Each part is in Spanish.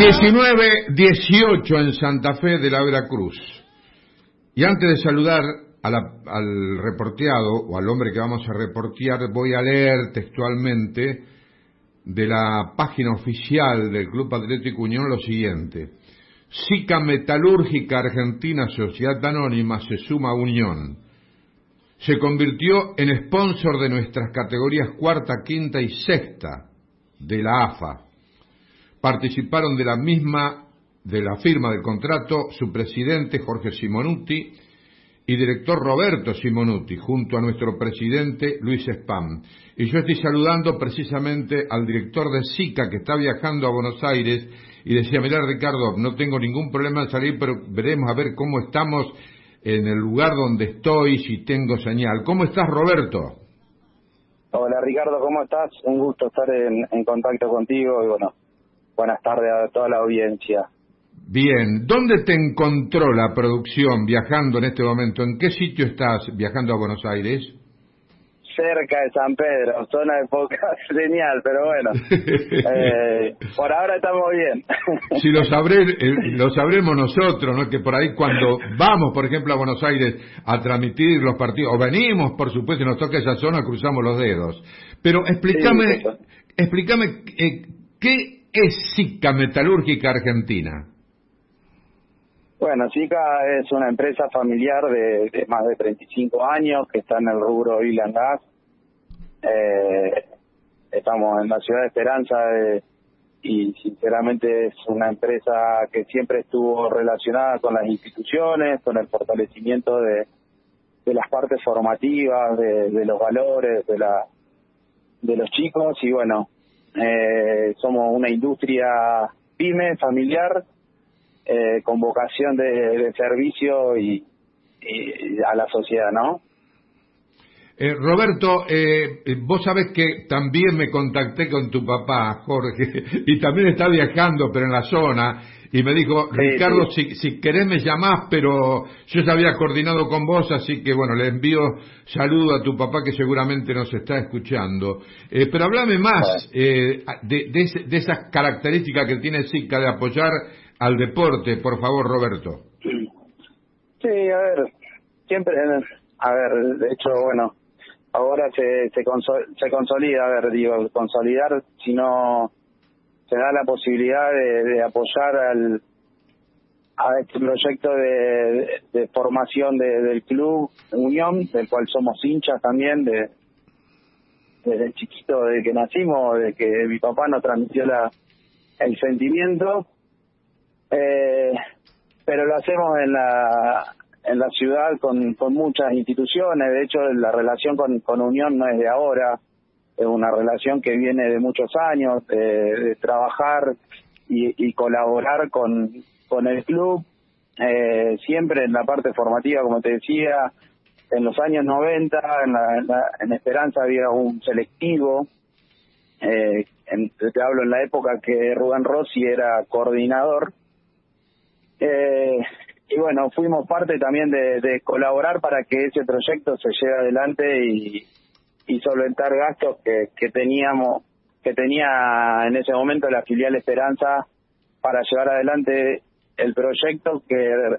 19-18 en Santa Fe de la Veracruz. Y antes de saludar al reporteado o al hombre que vamos a reportear, voy a leer textualmente de la página oficial del Club Atlético Unión lo siguiente. SICA Metalúrgica Argentina Sociedad Anónima se suma a Unión. Se convirtió en sponsor de nuestras categorías cuarta, quinta y sexta de la AFA participaron de la misma, de la firma del contrato, su presidente Jorge Simonuti y director Roberto Simonuti, junto a nuestro presidente Luis Spam. Y yo estoy saludando precisamente al director de SICA que está viajando a Buenos Aires y decía, mira Ricardo, no tengo ningún problema en salir, pero veremos a ver cómo estamos en el lugar donde estoy, si tengo señal. ¿Cómo estás, Roberto? Hola, Ricardo, ¿cómo estás? Un gusto estar en contacto contigo y bueno, buenas tardes a toda la audiencia. Bien, ¿dónde te encontró la producción viajando en este momento? ¿En qué sitio estás viajando a Buenos Aires? Cerca de San Pedro, zona de poca señal, pero bueno, eh, por ahora estamos bien. Si lo, sabré, eh, lo sabremos nosotros, ¿no? Que por ahí cuando vamos, por ejemplo, a Buenos Aires a transmitir los partidos, o venimos, por supuesto, y nos toca esa zona, cruzamos los dedos. Pero explícame, explícame eh, qué es SICA Metalúrgica Argentina? Bueno, SICA es una empresa familiar de, más de 35 años que está en el rubro oil gas. Eh, estamos en la ciudad de Esperanza eh, y sinceramente es una empresa que siempre estuvo relacionada con las instituciones, con el fortalecimiento de, de las partes formativas, de, de los valores, de la de los chicos y bueno, eh, somos una industria pyme, familiar, eh, con vocación de, servicio y, a la sociedad, ¿no? Eh, Roberto, eh, vos sabés que también me contacté con tu papá, Jorge, y también está viajando, pero en la zona, y me dijo, Ricardo, Si, si querés me llamás, pero yo ya había coordinado con vos, así que bueno, le envío saludo a tu papá que seguramente nos está escuchando. Eh, pero háblame más eh, de, de, esas características que tiene SICA de apoyar al deporte, por favor, Roberto. Sí, a ver, siempre, a ver, de hecho, bueno, ahora se, se, se consolida, a ver, digo, consolidar, si no se da la posibilidad de, apoyar al a este proyecto de, formación del club Unión, del cual somos hinchas también, de desde chiquito, desde que nacimos, de que mi papá nos transmitió la, el sentimiento, eh, pero lo hacemos en la en la ciudad con, con muchas instituciones, de hecho la relación con, con Unión no es de ahora, es una relación que viene de muchos años, de trabajar y, colaborar con, con el club, eh, siempre en la parte formativa, como te decía, en los años 90, en, en, Esperanza había un selectivo, eh, te hablo en la época que Rubén Rossi era coordinador, eh, y bueno, fuimos parte también de, de, colaborar para que ese proyecto se lleve adelante y, y solventar gastos que, que teníamos que tenía en ese momento la filial Esperanza para llevar adelante el proyecto que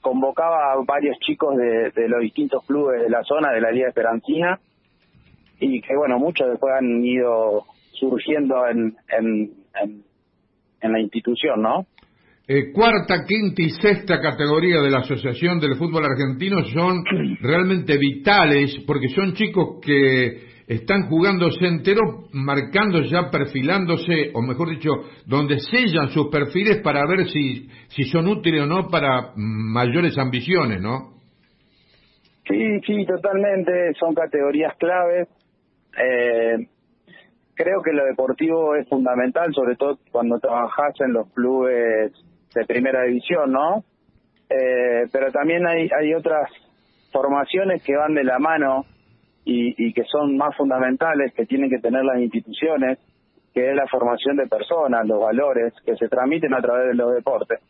convocaba a varios chicos de, los distintos clubes de la zona de la Liga Esperancina y que bueno muchos después han ido surgiendo en, en, en, en la institución, ¿no? Eh, cuarta, quinta y sexta categoría de la Asociación del Fútbol Argentino son realmente vitales porque son chicos que están jugándose entero, marcando ya, perfilándose, o mejor dicho, donde sellan sus perfiles para ver si, si son útiles o no para mayores ambiciones, ¿no? Sí, sí, totalmente, son categorías claves. Eh, creo que lo deportivo es fundamental, sobre todo cuando trabajas en los clubes de primera división, ¿no? Eh, pero también hay, hay otras formaciones que van de la mano y, y que son más fundamentales, que tienen que tener las instituciones, que es la formación de personas, los valores que se transmiten a través de los deportes.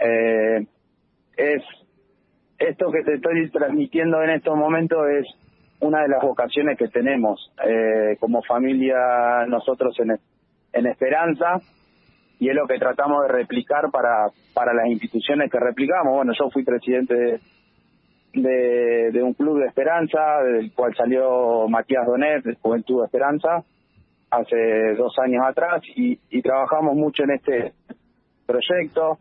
Eh, es esto que te estoy transmitiendo en estos momentos es una de las vocaciones que tenemos eh, como familia nosotros en, en Esperanza y es lo que tratamos de replicar para, para las instituciones que replicamos. Bueno, yo fui presidente de, un club de esperanza, del cual salió Matías Donet, de Juventud de Esperanza, hace dos años atrás, y, trabajamos mucho en este proyecto.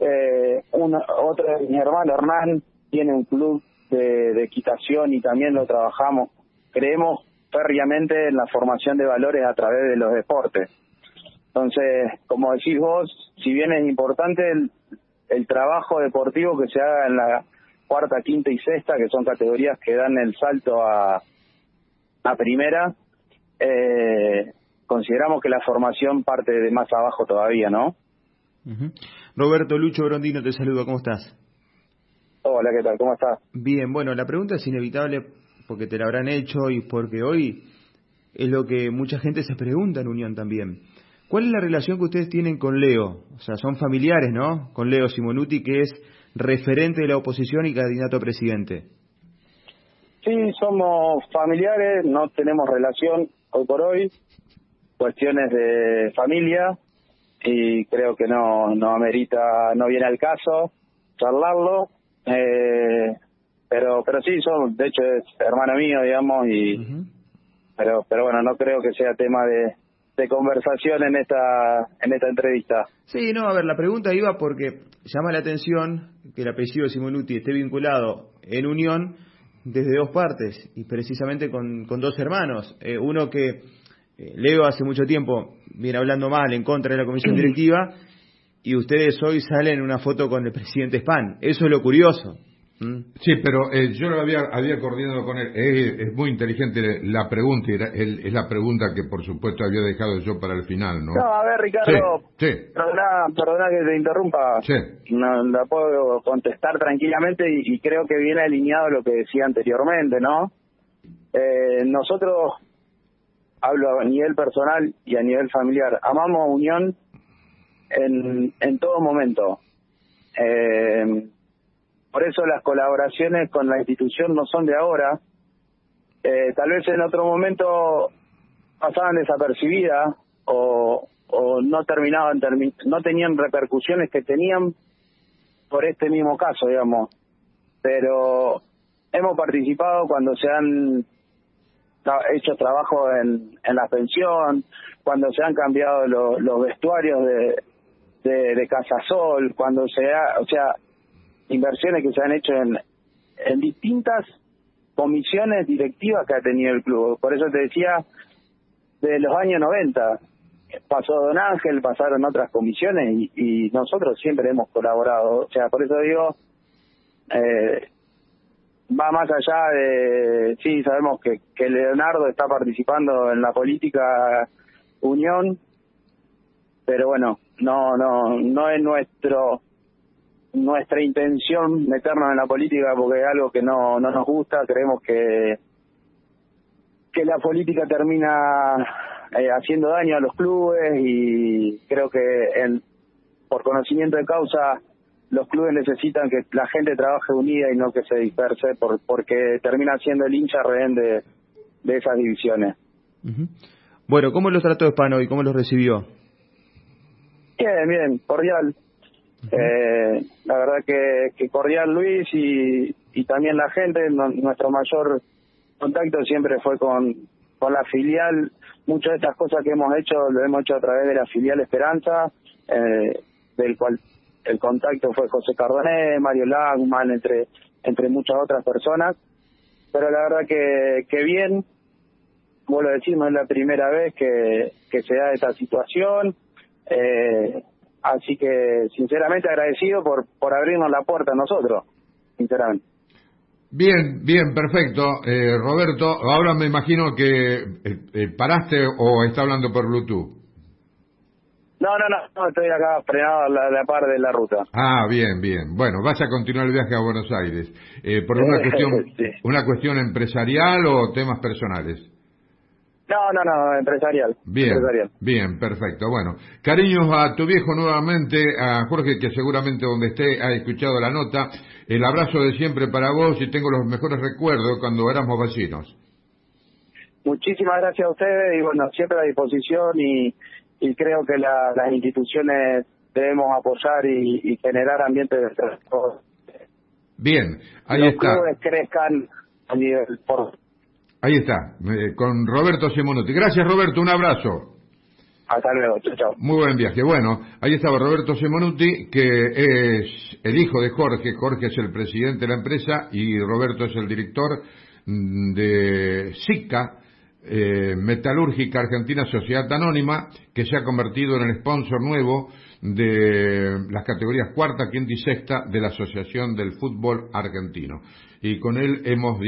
Eh, un, otro mi hermano Hernán tiene un club de, de equitación y también lo trabajamos. Creemos férreamente en la formación de valores a través de los deportes entonces, como decís vos, si bien es importante el, el trabajo deportivo que se haga en la cuarta, quinta y sexta, que son categorías que dan el salto a, a primera, eh, consideramos que la formación parte de más abajo todavía, ¿no? Roberto Lucho Brondino te saludo, ¿cómo estás? Hola, ¿qué tal? ¿Cómo estás? Bien, bueno, la pregunta es inevitable porque te la habrán hecho y porque hoy es lo que mucha gente se pregunta en Unión también. ¿Cuál es la relación que ustedes tienen con Leo? O sea, son familiares, ¿no? Con Leo Simonuti, que es referente de la oposición y candidato a presidente. Sí, somos familiares, no tenemos relación hoy por hoy, cuestiones de familia y creo que no no amerita, no viene al caso charlarlo, eh, pero pero sí, son, de hecho es hermano mío, digamos, y pero pero bueno, no creo que sea tema de de conversación en esta en esta entrevista. Sí, no, a ver, la pregunta iba porque llama la atención que el apellido de Simonuti esté vinculado en unión desde dos partes y precisamente con, con dos hermanos. Eh, uno que eh, Leo hace mucho tiempo viene hablando mal en contra de la comisión directiva y ustedes hoy salen en una foto con el presidente Span. Eso es lo curioso. ¿Mm? Sí, pero eh, yo lo había, había coordinado con él. Es, muy inteligente la pregunta y es la pregunta que por supuesto había dejado yo para el final, ¿no? No, a ver, Ricardo, sí, Perdona, que te interrumpa. Sí. No, la puedo contestar tranquilamente y, creo que viene alineado lo que decía anteriormente, ¿no? Eh, nosotros, hablo a nivel personal y a nivel familiar, amamos a Unión en, en todo momento. Eh, por eso las colaboraciones con la institución no son de ahora. Eh, tal vez en otro momento pasaban desapercibidas o, o no terminaban, no tenían repercusiones que tenían por este mismo caso, digamos. Pero hemos participado cuando se han hecho trabajo en, en la pensión, cuando se han cambiado los vestuarios de, de, de Casasol, cuando se ha, o sea, inversiones que se han hecho en, en distintas comisiones directivas que ha tenido el club. Por eso te decía, de los años 90 pasó Don Ángel, pasaron otras comisiones y, nosotros siempre hemos colaborado. O sea, por eso digo, eh, va más allá de, sí, sabemos que, que Leonardo está participando en la política Unión, pero bueno, no, no, no es nuestro nuestra intención meternos en la política porque es algo que no, no nos gusta, creemos que que la política termina eh, haciendo daño a los clubes y creo que en, por conocimiento de causa los clubes necesitan que la gente trabaje unida y no que se disperse por, porque termina siendo el hincha rehén de, de esas divisiones. Bueno, ¿cómo los trató Hispano y cómo los recibió? Bien, bien, cordial. Eh, la verdad que, cordial Luis y, y también la gente, nuestro mayor contacto siempre fue con, con la filial. Muchas de estas cosas que hemos hecho lo hemos hecho a través de la filial Esperanza, eh, del cual el contacto fue José Cardoné, Mario Lagman, entre, entre muchas otras personas. Pero la verdad que, que bien, vuelvo a decir, no es la primera vez que, que se da esta situación. Eh, Así que, sinceramente, agradecido por, por abrirnos la puerta a nosotros, sinceramente. Bien, bien, perfecto. Eh, Roberto, ahora me imagino que eh, eh, paraste o está hablando por Bluetooth. No, no, no, estoy acá frenado a la, par de la ruta. Ah, bien, bien. Bueno, vas a continuar el viaje a Buenos Aires. ¿Por una cuestión, una cuestión empresarial o temas personales? No, no, no, empresarial. Bien, bien, perfecto. Bueno, cariños a tu viejo nuevamente, a Jorge, que seguramente donde esté ha escuchado la nota. El abrazo de siempre para vos y tengo los mejores recuerdos cuando éramos vecinos. Muchísimas gracias a ustedes y bueno, siempre a disposición y, y creo que las instituciones debemos apoyar y, generar ambientes de trabajo. Bien, ahí está. Los crezcan a nivel por... Ahí está, eh, con Roberto Simonuti. Gracias Roberto, un abrazo. Hasta luego, chao, Muy buen viaje. Bueno, ahí estaba Roberto Simonuti, que es el hijo de Jorge. Jorge es el presidente de la empresa y Roberto es el director mm, de SICA, eh, Metalúrgica Argentina Sociedad Anónima, que se ha convertido en el sponsor nuevo de las categorías cuarta, quinta y sexta de la Asociación del Fútbol Argentino. Y con él hemos